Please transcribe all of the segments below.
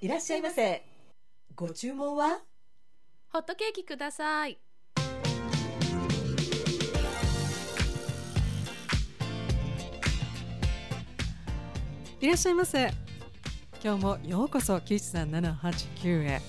いらっしゃいませ。ご注文はホットケーキください。いらっしゃいませ。今日もようこそ喫茶789へ、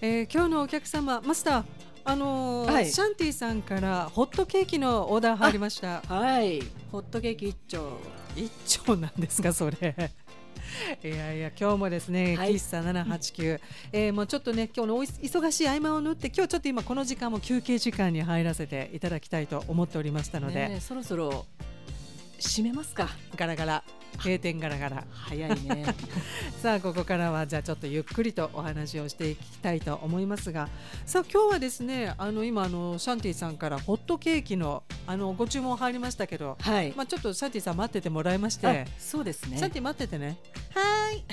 えー今日のお客様マスターあのーはい。シャンティさんからホットケーキのオーダー入りました。はい。ホットケーキ一丁。一丁なんですかそれ。いやいや今日もですね、はい。喫茶789、えーもうちょっとね今日のおい忙しい合間を縫って今日ちょっと今この時間も休憩時間に入らせていただきたいと思っておりましたので、ねえそろそろ閉めますか。ガラガラ。閉店ガラガラ。早いね。さあここからはじゃあちょっとゆっくりとお話をしていきたいと思いますが。さあ今日はですねあの今あのシャンティさんからホットケーキのあのご注文入りましたけど、はい。まあちょっとシャンティさん待っててもらいまして、あそうですね。シャン。ティ待っててね。はい。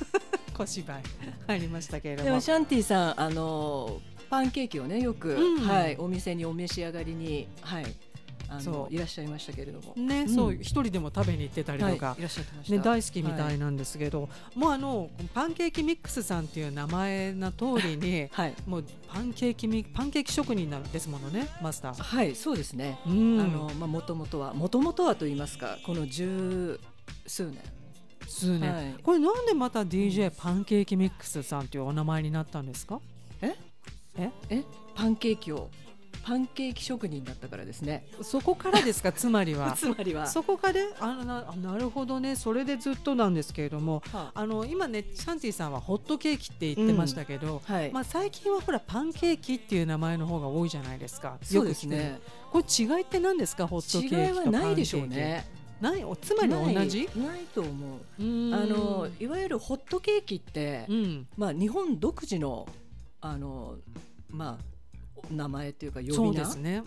小芝居。入りましたけれどでももシャンティさんあのパンケーキをねよく、うん。はいお店にお召し上がりにはいあそうのいらっしゃいましたけれども。ね、うんそう一人でも食べに行ってたりはい。とか、いらっしゃってました。ね、大好きみたはいなんですけど、もうあのパンケーキミックスさんっていう名前の通りにはい。もうパンケーキミパンケーキ職人なんですものねマスター。はいそうですね。うんあのまあ元々は元々はと言いますかこの十数年。数年、はいこれなんでまた DJ パンケーキミックスさんというお名前になったんですか？え？え？え？パンケーキをパンケーキ職人だったからですね。そこからですか？つまりは。つまりは。そこから？あのなあなるほどね。それでずっとなんですけれどもはあ。の今ねシャンティさんはホットケーキって言ってましたけど、はい。まあ、最近はほらパンケーキっていう名前の方が多いじゃないですか。そうですね。これ違いって何ですか？ホット違いケーキとパンケーキはないでしょうね。ない？おつまり同じ？ないと思う。あのいわゆるホットケーキって、うん。まあ日本独自のあのまあ名前っていうか呼び名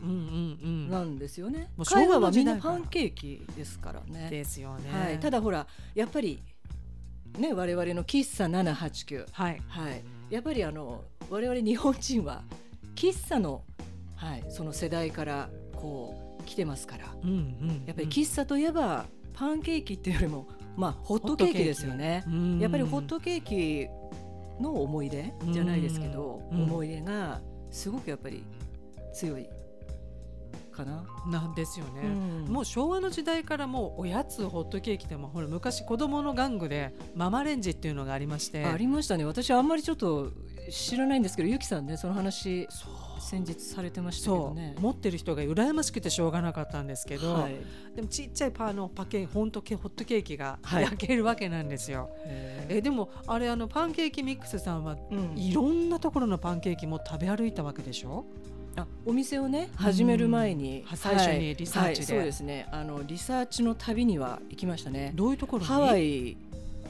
なんですよね。もう海外はみんなパンケーキですからね。ですよね、はい。ただほらやっぱりね我々の喫茶789はいはい。やっぱりあの我々日本人は喫茶のはいその世代からこう来てますから。うんうんやっぱり喫茶といえばパンケーキっていうよりもまあホットケーキですよね。うんやっぱりホットケーキの思い出じゃないですけど、うん思い出がすごくやっぱり強いかな。なんですよね、うん。もう昭和の時代からもうおやつホットケーキでもほら昔子供の玩具でママレンジっていうのがありまして。ありましたね。私あんまりちょっと知らないんですけど、ゆきさんねその話先日されてましたけどそねう。持ってる人が羨ましくてしょうがなかったんですけど、はい。でもちっちゃいパンのパケホントケホットケーキがはい。焼けるわけなんですよ、ええでもあれあのパンケーキミックスさんはうん。いろんなところのパンケーキも食べ歩いたわけでしょ？あお店をね始める前に、うん。最初にリサーチで。はいはいそうですね。あのリサーチの旅には行きましたね。どういうところに？ハワイ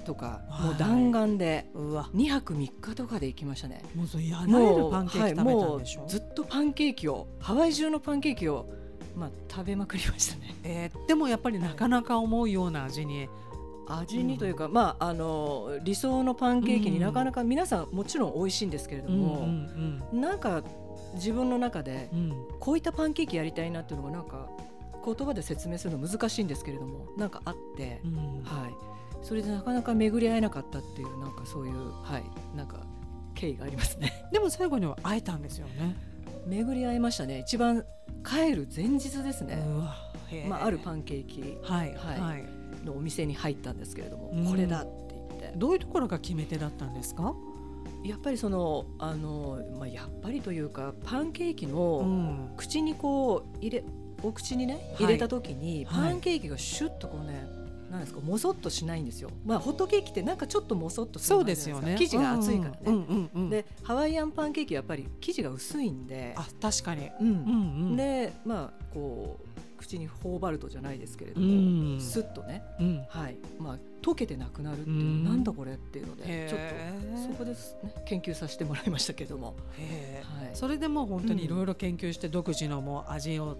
とかはい。もう弾丸でうわ。2泊3日とかで行きましたね。もうやられるパンケーキ食べたんでしょ、はいずっとパンケーキをハワイ中のパンケーキをまあ食べまくりましたね。えーでもやっぱりなかなか思うような味に。味にというか、まああの理想のパンケーキにうんなかなか皆さんもちろん美味しいんですけれども、うんなんか自分の中でうんうん。こういったパンケーキやりたいなっていうのがなんか言葉で説明するの難しいんですけれどもなんかあって、うん。はい、それでなかなか巡り合えなかったっていうなんかそういうはいなんか経緯がありますね。でも最後には会えたんですよね。巡り合いましたね。一番帰る前日ですね、まあ、あるパンケーキはいはい。はい。のお店に入ったんですけれども、うん。これだって言って。どういうところが決め手だったんですか？やっぱりそのあの、まあ、やっぱりというかパンケーキうのん。口にこう入れお口にねい。入れた時に、はい。パンケーキがシュッとこうねなんですかもそっとしないんですよ。まあホットケーキってなんかちょっともそっとするそうのあるじゃないですよね。生地が厚いからね。うんうんうんうん。でハワイアンパンケーキはやっぱり生地が薄いんで、あ確かに。うん。うんうん。でまあこう口に頬張るとじゃないですけれどうも、ん。スッとね、うん。はい。まあ、溶けてなくなるっていう、うん。なんだこれっていうのでちょっとそこです。ね研究させてもらいましたけども、はい。それでもう本当にいろいろ研究して独自のもう味を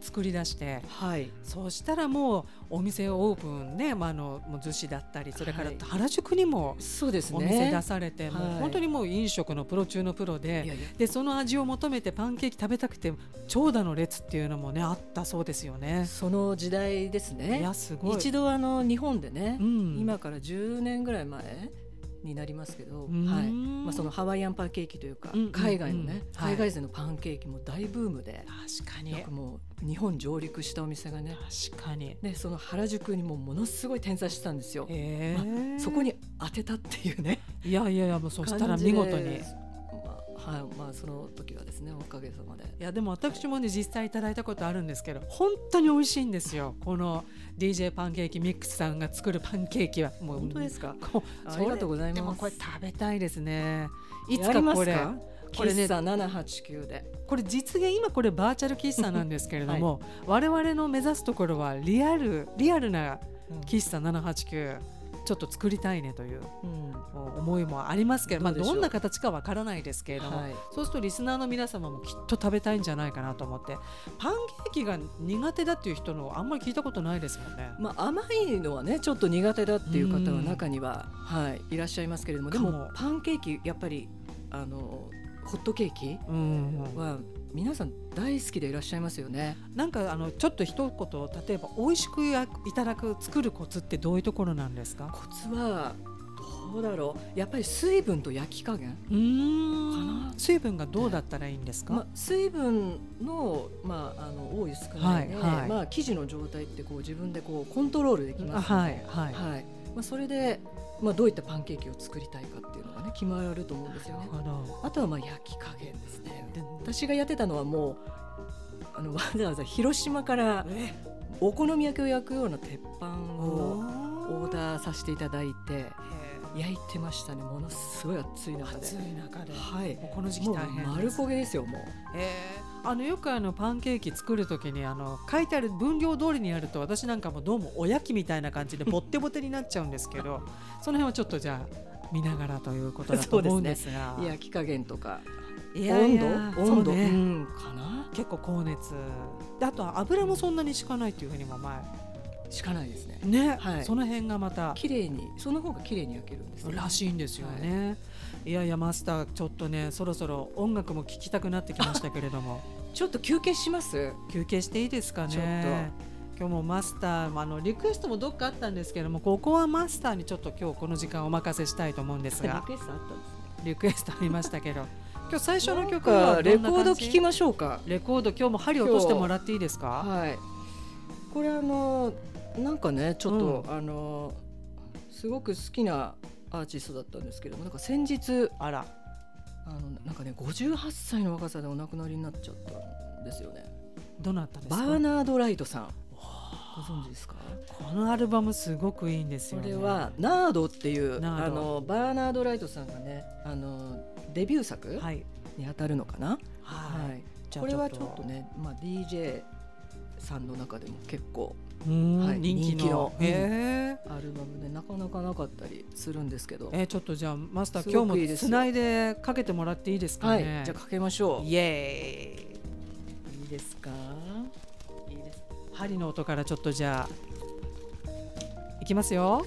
作り出してはい、そうしたらもうお店をオープンね、まあ、あのもう逗子だったりそれからはい。原宿にもそうですね。お店出されて、もうはい本当にもう飲食のプロ中のプロでいやいや。でその味を求めてパンケーキ食べたくて長蛇の列っていうのもねあったそうですよね。その時代ですいねやすごい。一度あの日本でね、うん。今から10年ぐらい前になりますけど、うん。はい。まあ、そのハワイアンパンケーキというか、海外のね、はい。海外勢のパンケーキも大ブームで、確かに。よくもう日本上陸したお店がね確かに。でその原宿にもものすごい点在してたんですよ。えー。そこに当てたっていうね。いやいやいやもうそしたら見事に。はいまあその時はですねおかげさまで。やでも私もね実際いただいたことあるんですけど本当に美味しいんですよ。この DJ パンケーキミックスさんが作るパンケーキは。もう本当ですか？こありがとうございます。でもこれ食べたいですね。いつかこれ。これね喫茶789で。これ実現今これバーチャル喫茶なんですけれども、我々の目指すところはリアルリアルな喫茶789ちょっと作りたいねといううん。思いもありますけど、まあ、どんな形かわからないですけれども、はい。そうするとリスナーの皆様もきっと食べたいんじゃないかなと思ってパンケーキが苦手だっていう人のあんまり聞いたことないですもんね。まあ、甘いのはねちょっと苦手だっていう方うんは中には、はい、いらっしゃいますけれどもでかも。もパンケーキやっぱりあのホットケーキうん。は皆さん大好きでいらっしゃいますよね。なんかあのちょっと一言例えば美味しくやいただく作るコツってどういうところなんですか？コツはどうだろう。やっぱり水分と焼き加減、うん。な。水分がどうだったらいいんですか、まあ、水分の,、まあ、あの多い少ないで、はいはい。まあ、生地の状態ってこう自分でこうコントロールできますので、はいはい。はい。まあ、それで、まあ、どういったパンケーキを作りたいかっていうのがね決まると思うんですよね。あとはまあ焼き加減ですね。で私がやってたのはもうあのわざわざ広島からえお好み焼きを焼くような鉄板おをー。オーダーさせていただいてへ焼いてましたね。ものすごい暑いー中で。暑い中で、はい。もうこの時期大変丸焦げですよもう。え。ーあのよくあのパンケーキ作るときにあの書いてある分量通りにやると私なんかもどうもおやきみたいな感じでボッテボテになっちゃうんですけど その辺はちょっとじゃあ見ながらということだと。思うんですが焼き加減とか。いやいや温度？温度、ね。うん。かな？結構高熱。であとは油もそんなに敷かないっていうふうにも前しかないですね。ね、はい。その辺がまた綺麗にその方が綺麗に焼けるんですよらしいんですよね、い、やいやマスターちょっとねそろそろ音楽も聴きたくなってきましたけれども。ちょっと休憩します？休憩していいですかね。ちょっ今日もマスターもあのリクエストもどっかあったんですけどもここはマスターにちょっと今日この時間お任せしたいと思うんですリがクエストあったんですね。リクエストありましたけど今日最初の曲はどんな感じコード聞きましょうか。レコード今日も針落としてもらっていいですか？はい。これあのなんかねちょっと、あのすごく好きなアーティストだったんですけどもなんか先日あらあのなんかね58歳の若さでお亡くなりになっちゃったんですよね。どなたですバかーナード・ライトさん。ご存知ですか？このアルバムすごくいいんですよね。これはナードっていうあのバーナード・ライトさんがねあのデビュー作はい。に当たるのかな、はい、はい。これはちょっとね、まあ、DJ さんの中でも結構はい人気の。人気の。へー。アルバムでなかなかなかったりするんですけど、えーちょっとじゃあマスターす今日ごくいいですよ。もつないでかけてもらっていいですかはい、ね、じゃあかけましょう。イエーイ。いいですか？いいです。針の音からちょっとじゃあいきますよ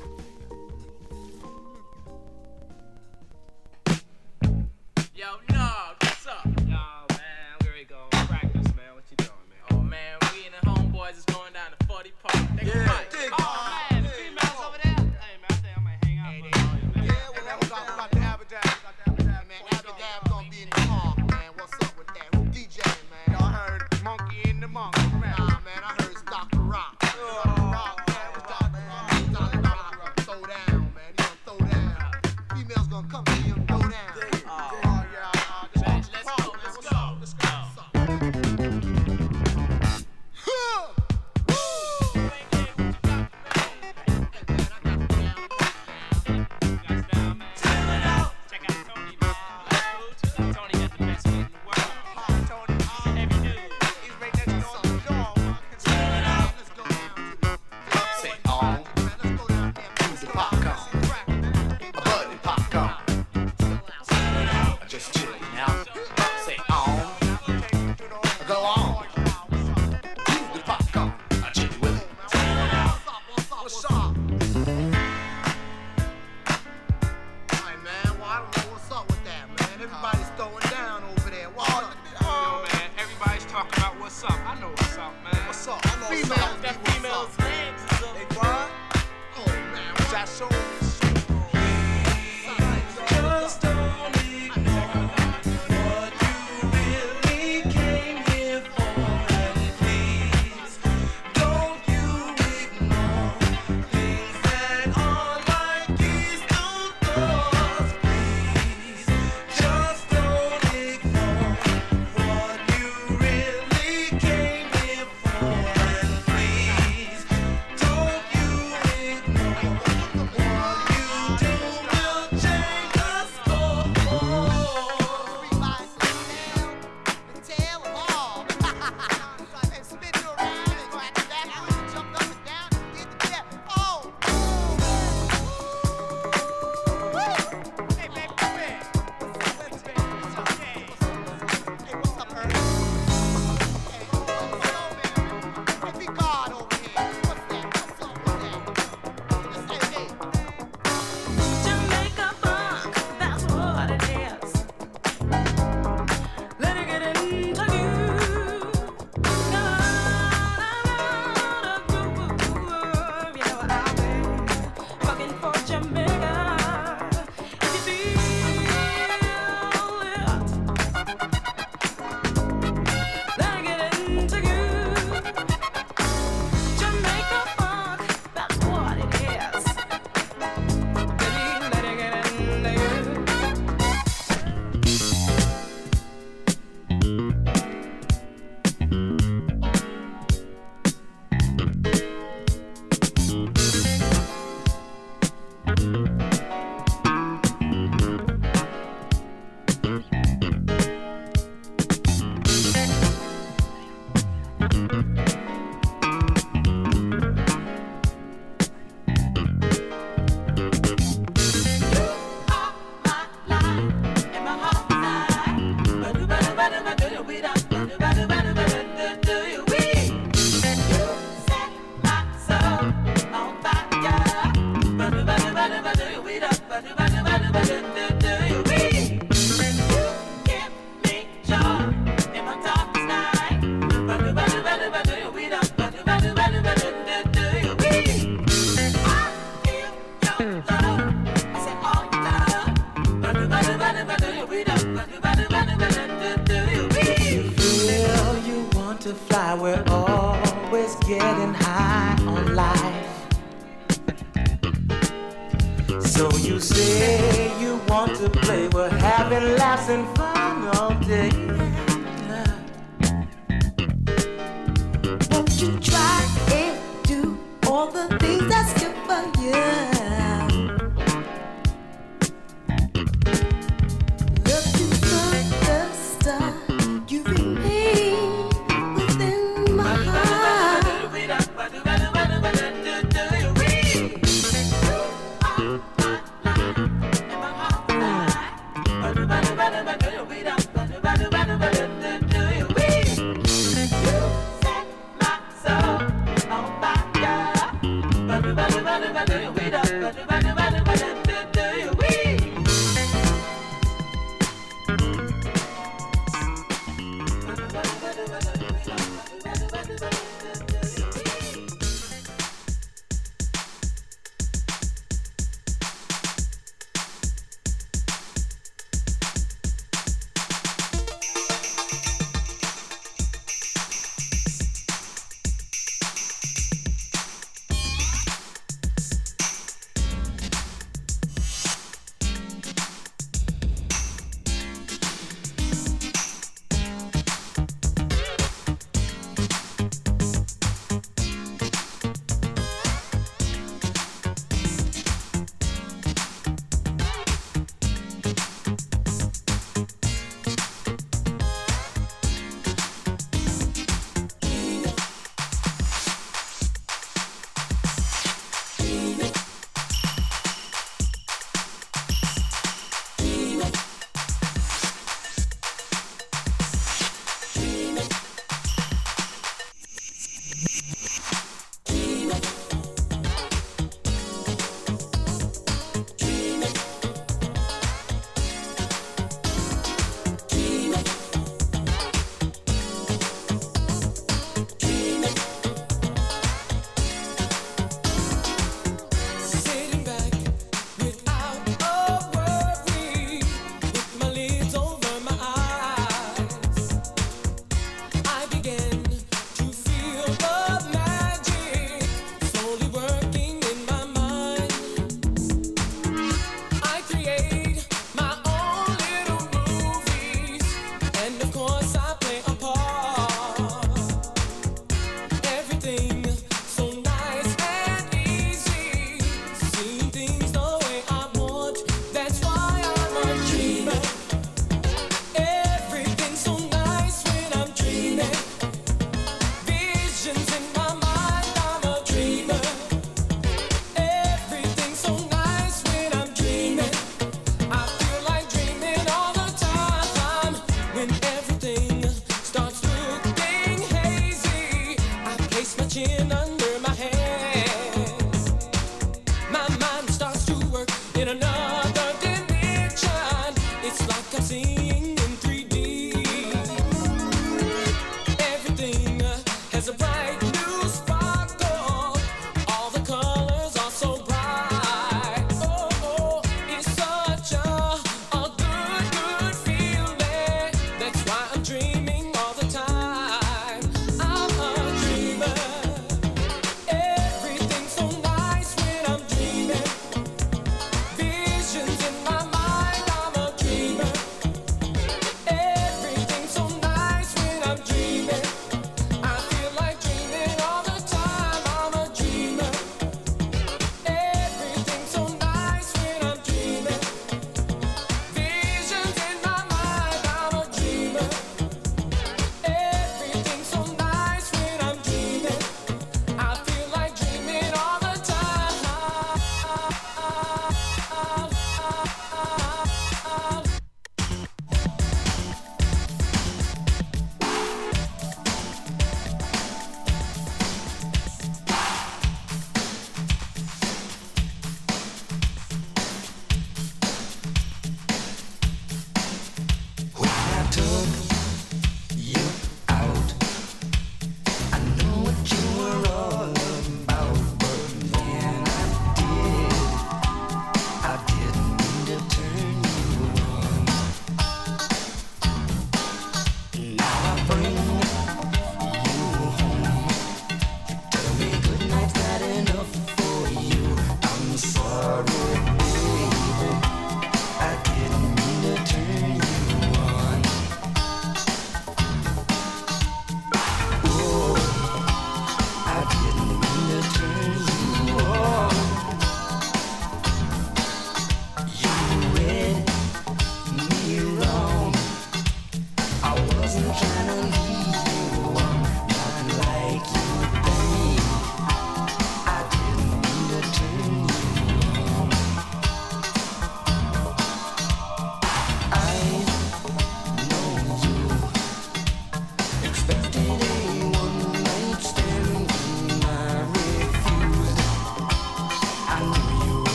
oh.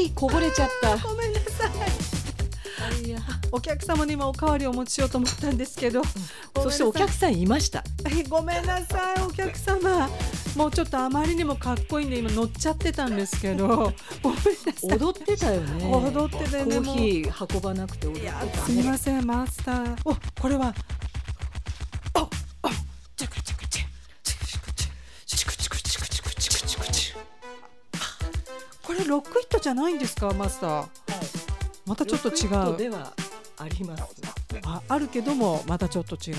コーヒーこぼれちゃった。ごめんなさい。い やお客様にもおかわりお持ちしようと思ったんですけど、そしてお客さんいました。え ごめんなさいお客様。もうちょっとあまりにもかっこいいんで今乗っちゃってたんですけど。ごめんなさい。踊ってたよね。踊っててねコーヒー運ばなくて踊っていやたすみませんマスター。おこれはロックヒットじゃないんですかマスター。またちょっと違ロックヒットうではあります。ああるけどもまたちょっと違う。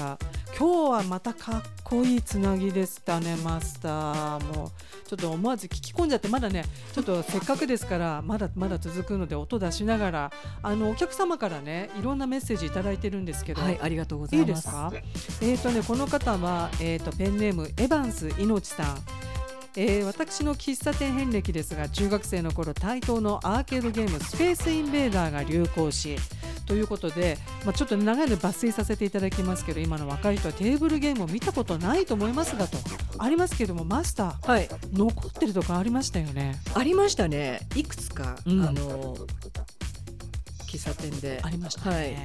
今日はまたかっこいいつなぎでしたねマスター。もうちょっと思わず聞き込んじゃってまだねちょっとせっかくですからまだまだ続くので音出しながらあのお客様からねいろんなメッセージいただいてるんですけど、はいありがとうございいます。いですか？えーとねこの方は、えー、とペンネームエヴァンスいのちさんえー私の喫茶店遍歴ですが中学生の頃対等のアーケードゲームスペースインベーダーが流行しということで、まあ、ちょっと長いので抜粋させていただきますけど今の若い人はテーブルゲームを見たことないと思いますがとありますけどもマスターはい。残ってるとかありましたよね？ありましたね。いくつか、うん。あの喫茶店で。ありましたはい。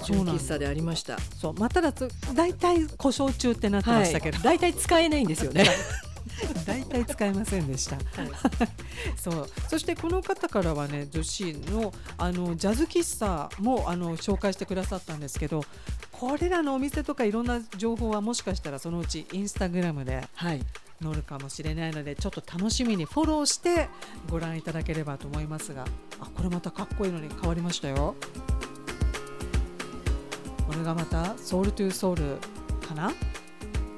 喫茶でありました。そうまあただつ大体故障中ってなってましたけど、大体使えないんですよね 大体使えませんでした。そうそしてこの方からはね女子のあのジャズ喫茶もあの紹介してくださったんですけどこれらのお店とかいろんな情報はもしかしたらそのうちインスタグラムではい載るかもしれないのでちょっと楽しみにフォローしてご覧いただければと思いますがあこれまたかっこいいのに変わりましたよ。これがまたソウルトゥーソウルかな、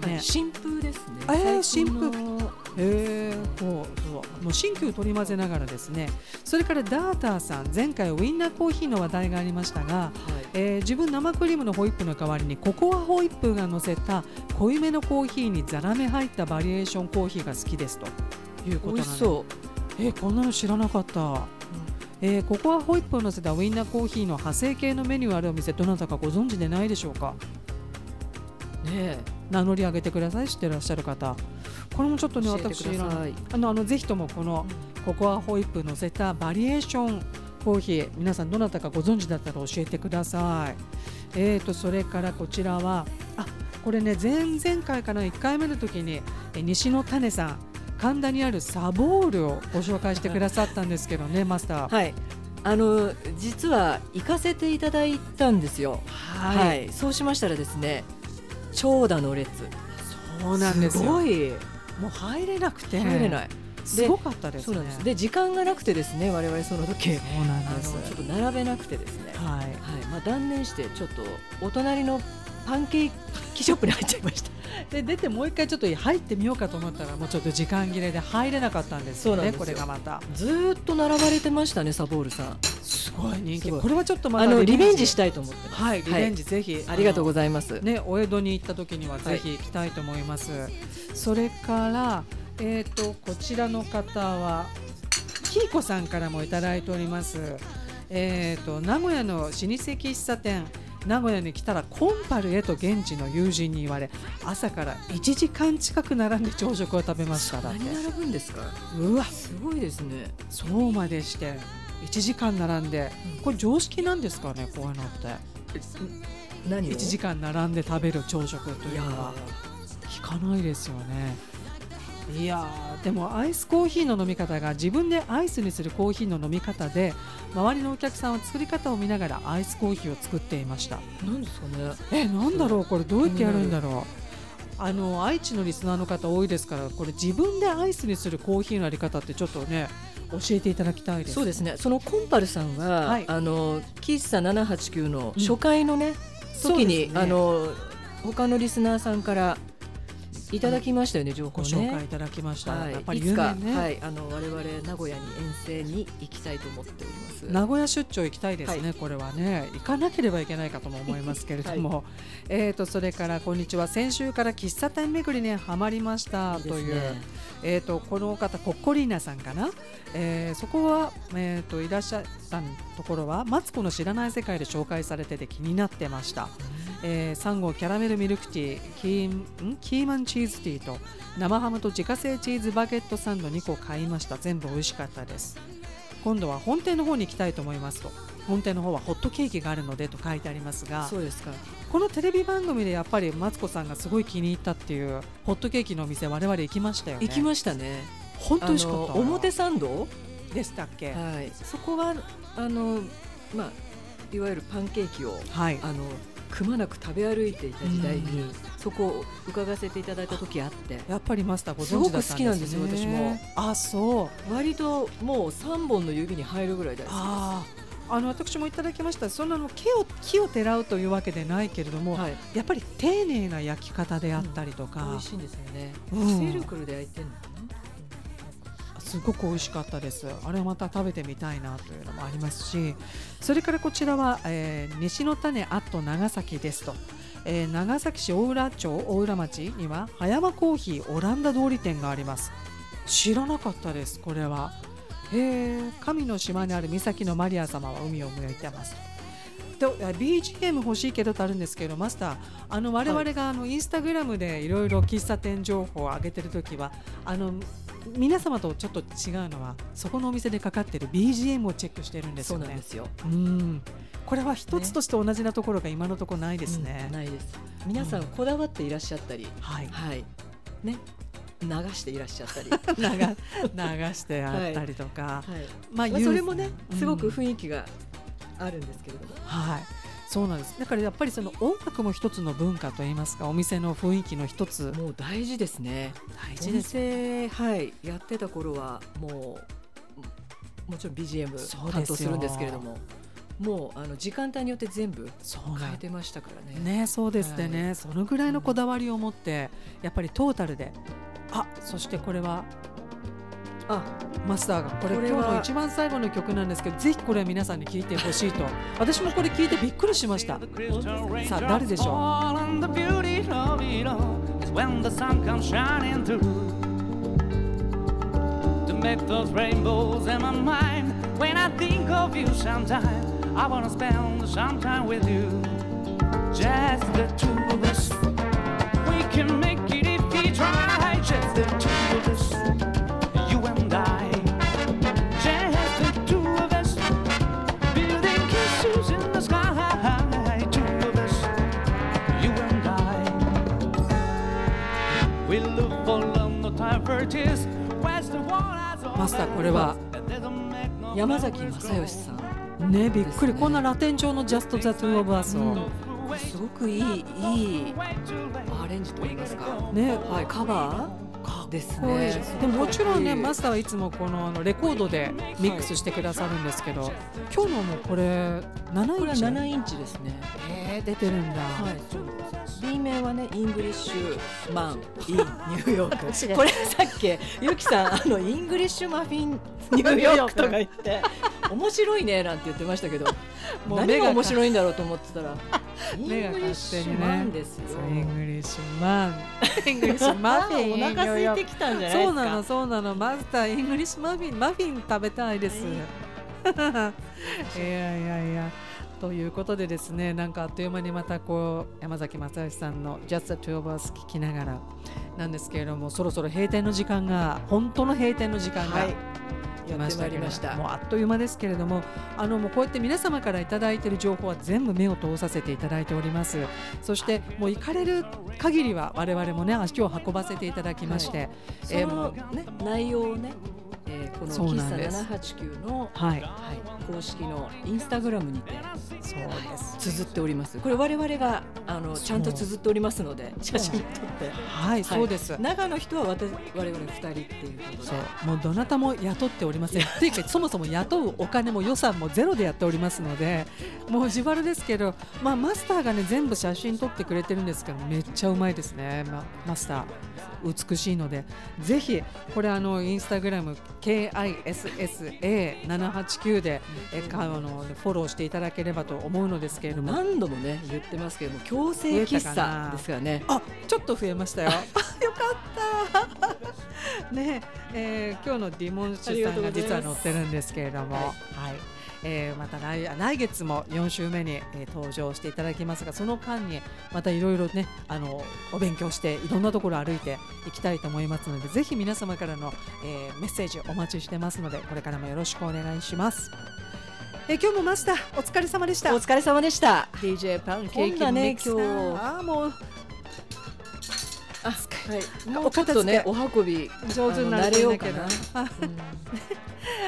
ね。新風ですね。えー最近の。へえこうそうもう新旧取り混ぜながらですね。それからダーターさん前回ウィンナーコーヒーの話題がありましたが、はい。えー自分生クリームのホイップの代わりにココアホイップが乗せた濃いめのコーヒーにザラメ入ったバリエーションコーヒーが好きですと。いうこと美なんで。味しそう。えーこんなの知らなかった、えーココアホイップを乗せたウィンナーコーヒーの派生系のメニューあるお店どなたかご存知でないでしょうか？ね名乗り上げてください知ってらっしゃる方。これもちょっとね私あのあのぜひともこのココアホイップ乗せたバリエーションコーヒー。皆さんどなたかご存知だったら教えてください。えーとそれからこちらはあこれね前々回かな1回目の時にえ西野種さん神田にあるサボールをご紹介してくださったんですけどねマスター。はい。あの実は行かせていただいたんですよ。はい、そうしましたらですね長蛇の列。そうなんですよ。すごい。もう入れなくて。入れない。すごかったですね。そうなんです。で時間がなくてですね我々その時。そうなんです。ちょっと並べなくてですね。はい。はい。まあ、断念してちょっとお隣のパンケーキショップに入っちゃいました。で出てもう一回ちょっと入ってみようかと思ったらもうちょっと時間切れで入れなかったんですよねこれがまた。ずーっと並ばれてましたねサボールさん。すごい人気。これはちょっとまたあのリベンジ。したいと思ってはいリベンジぜひ、ありがとうごいざいます、ねお江戸に行った時にはぜひ行きたいと思います、それからえっ、とこちらの方はきいこさんからもいただいております。えっ、と名古屋の老舗喫茶店名古屋に来たらコンパルへと現地の友人に言われ朝から1時間近く並んで朝食を食べましただって何並ぶんですか？うわ。すごいですね。そうまでして1時間並んでこれ常識なんですかねこういうのって。何を？1時間並んで食べる朝食というのは。聞かないですよねいやーでもアイスコーヒーの飲み方が自分でアイスにするコーヒーの飲み方で周りのお客さんは作り方を見ながらアイスコーヒーを作っていました。何ですかね。えなんだろうこれどうやってやるんだろう。あの愛知のリスナーの方多いですからこれ自分でアイスにするコーヒーのやり方ってちょっとね教えていただきたいです。そうですね。そのコンパルさんは、はい。あの喫茶789の初回のね、そう時に、ね。あの他のリスナーさんからいただきましたよね、情報ごね紹介いただきました、はい、やっぱりいつか、有名ね、はい、あの我々名古屋に遠征に行きたいと思っております。名古屋出張行きたいですね、はい。これはね。行かなければいけないかとも思いますけれども、えーとそれからこんにちは。先週から喫茶店巡りにはまりましたいいというね。えー、とこの方コッコリーナさんかな、えーそこは、えー、といらっしゃったところはマツコの知らない世界で紹介されてて気になってました、えー、3号キャラメルミルクティーキーん？キーマンチーズティーと生ハムと自家製チーズバゲットサンド2個買いました。全部美味しかったです。今度は本店の方に行きたいと思いますと。本店の方はホットケーキがあるのでと書いてありますがそうですか。このテレビ番組でやっぱりマツコさんがすごい気に入ったっていうホットケーキのお店我々行きましたよね。行きましたね。本当美味しか？った表参道？でしたっけ？はい。そこはあのまあいわゆるパンケーキをはい。あのくまなく食べ歩いていた時代に、うん。そこを伺わせていただいた時あって。やっぱりマスターご存知だったんですね。すごく好きなんですよ私も。あそう。割ともう3本の指に入るぐらい大好きあー。あの私もいただきました。そんなの木を木をてらうというわけでないけれども、はい。やっぱり丁寧な焼き方であったりとか、美味しいんですよね、うん。セルクルで焼いてんのかすごく美味しかったです。あれはまた食べてみたいなというのもありますしそれからこちらは、えー西の種アット長崎ですと、えー長崎市大浦町大浦町には葉山コーヒーオランダ通り店があります。知らなかったですこれは。へえ神の島にある岬のマリア様は海を向いてます。とえ BGM 欲しいけどとあるんですけどマスターあの我々があのインスタグラムでいろいろ喫茶店情報を上げてるときはあの皆様とちょっと違うのはそこのお店でかかってる BGM をチェックしてるんですそよね。うなんですよ、うん。これは一つとして同じなところが今のところないですね、うんないです。皆さんこだわっていらっしゃったり、はい。はい。ね。流していらっしゃったり、流流してあったりとか、はい。まあまあ、それもねうん。すごく雰囲気があるんですけれども、はい。そうなんです。だからやっぱりその音楽も一つの文化といいますかお店の雰囲気の一つ。もう大事ですね。お大事です店はいやってた頃はもうもちろん BGM 担当するんですけれどももうあの時間帯によって全部変えてましたからね。ねそうですってね、そのぐらいのこだわりを持ってやっぱりトータルであそしてこれはあマスターがこれこれは今日の一番最後の曲なんですけどぜひこれは皆さんに聴いてほしいと私もこれ聞いてびっくりしましたさあ誰でしょう make those rainbows in my mind. When I think of you sometime, I wanna spend some time with you. Just the two of us. We can make it if we try. マスターこれは山崎まさよしさん、ねびっくり、ねこんなラテン調の「Just the Two of Us を」これすごくいいいいアレンジといいますか、ね。はい、カバー？ですね。でももちろんねマスターはいつもこのあのレコードでミックスしてくださるんですけど、今日のもこれ7これはインチ7インチですね。えー出てるんだ、はい、B 面はね、 Englishman、in、New York。これさっき、ゆきさん、あの、イングリッシュマフィン、ニューヨークとか言って、面白いねなんて言ってましたけど、何 もう何が面白いんだろうと思ってたら、 Englishman ですよ。そう Englishman。イングリッシュマフィンお腹空いてきたんじゃないですか？そうなのそうなの。マスターイングリッシュマフィンマフィン食べたいです、いやいやいやということでですねなんかあっという間にまたこう山崎まさよしさんの「Just the Two of Us」聞きながらなんですけれどもそろそろ閉店の時間が本当の閉店の時間が、はい来ましたもうあっという間ですけれどもあのもうこうやって皆様からいただいている情報は全部目を通させていただいております。そしてもう行かれる限りは我々もね足を運ばせていただきまして、そのね、内容をね、えーこの喫茶なんです。789の、はい。はい、公式のインスタグラムにてそうです。綴っております。これ我々があのちゃんと綴っておりますので写真撮って。はい、そうです。長の人は私我々二人っていうことで。そう。もうどなたも雇っておりません。というかそもそも雇うお金も予算もゼロでやっておりますのでもう自腹ですけど、まあ、マスターがね全部写真撮ってくれてるんですけどめっちゃうまいですね、まマスター美しいので。ぜひこれあのインスタグラム KISSA789 でえかあのフォローしていただければと思うのですけれども何度もね言ってますけども強制喫茶ですからね。あちょっと増えましたよ。よかった。ねえー今日のディモンシュさんが実は載ってるんですけれども、はい、えーまた来来月も4週目に、えー登場していただきますがその間にまたいろいろねあのお勉強していろんなところ歩いていきたいと思いますのでぜひ皆様からの、えーメッセージお待ちしてますのでこれからもよろしくお願いします。えー今日もマスターお疲れ様でした。お疲れ様でした。DJ パンケーキね今日。あーもう。あはい。もおうちょっとね片お運び上手になれようかな。あ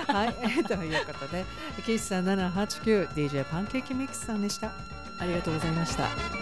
はい、え ーということで岸さん 789DJ パンケーキミックスさんでした。ありがとうございました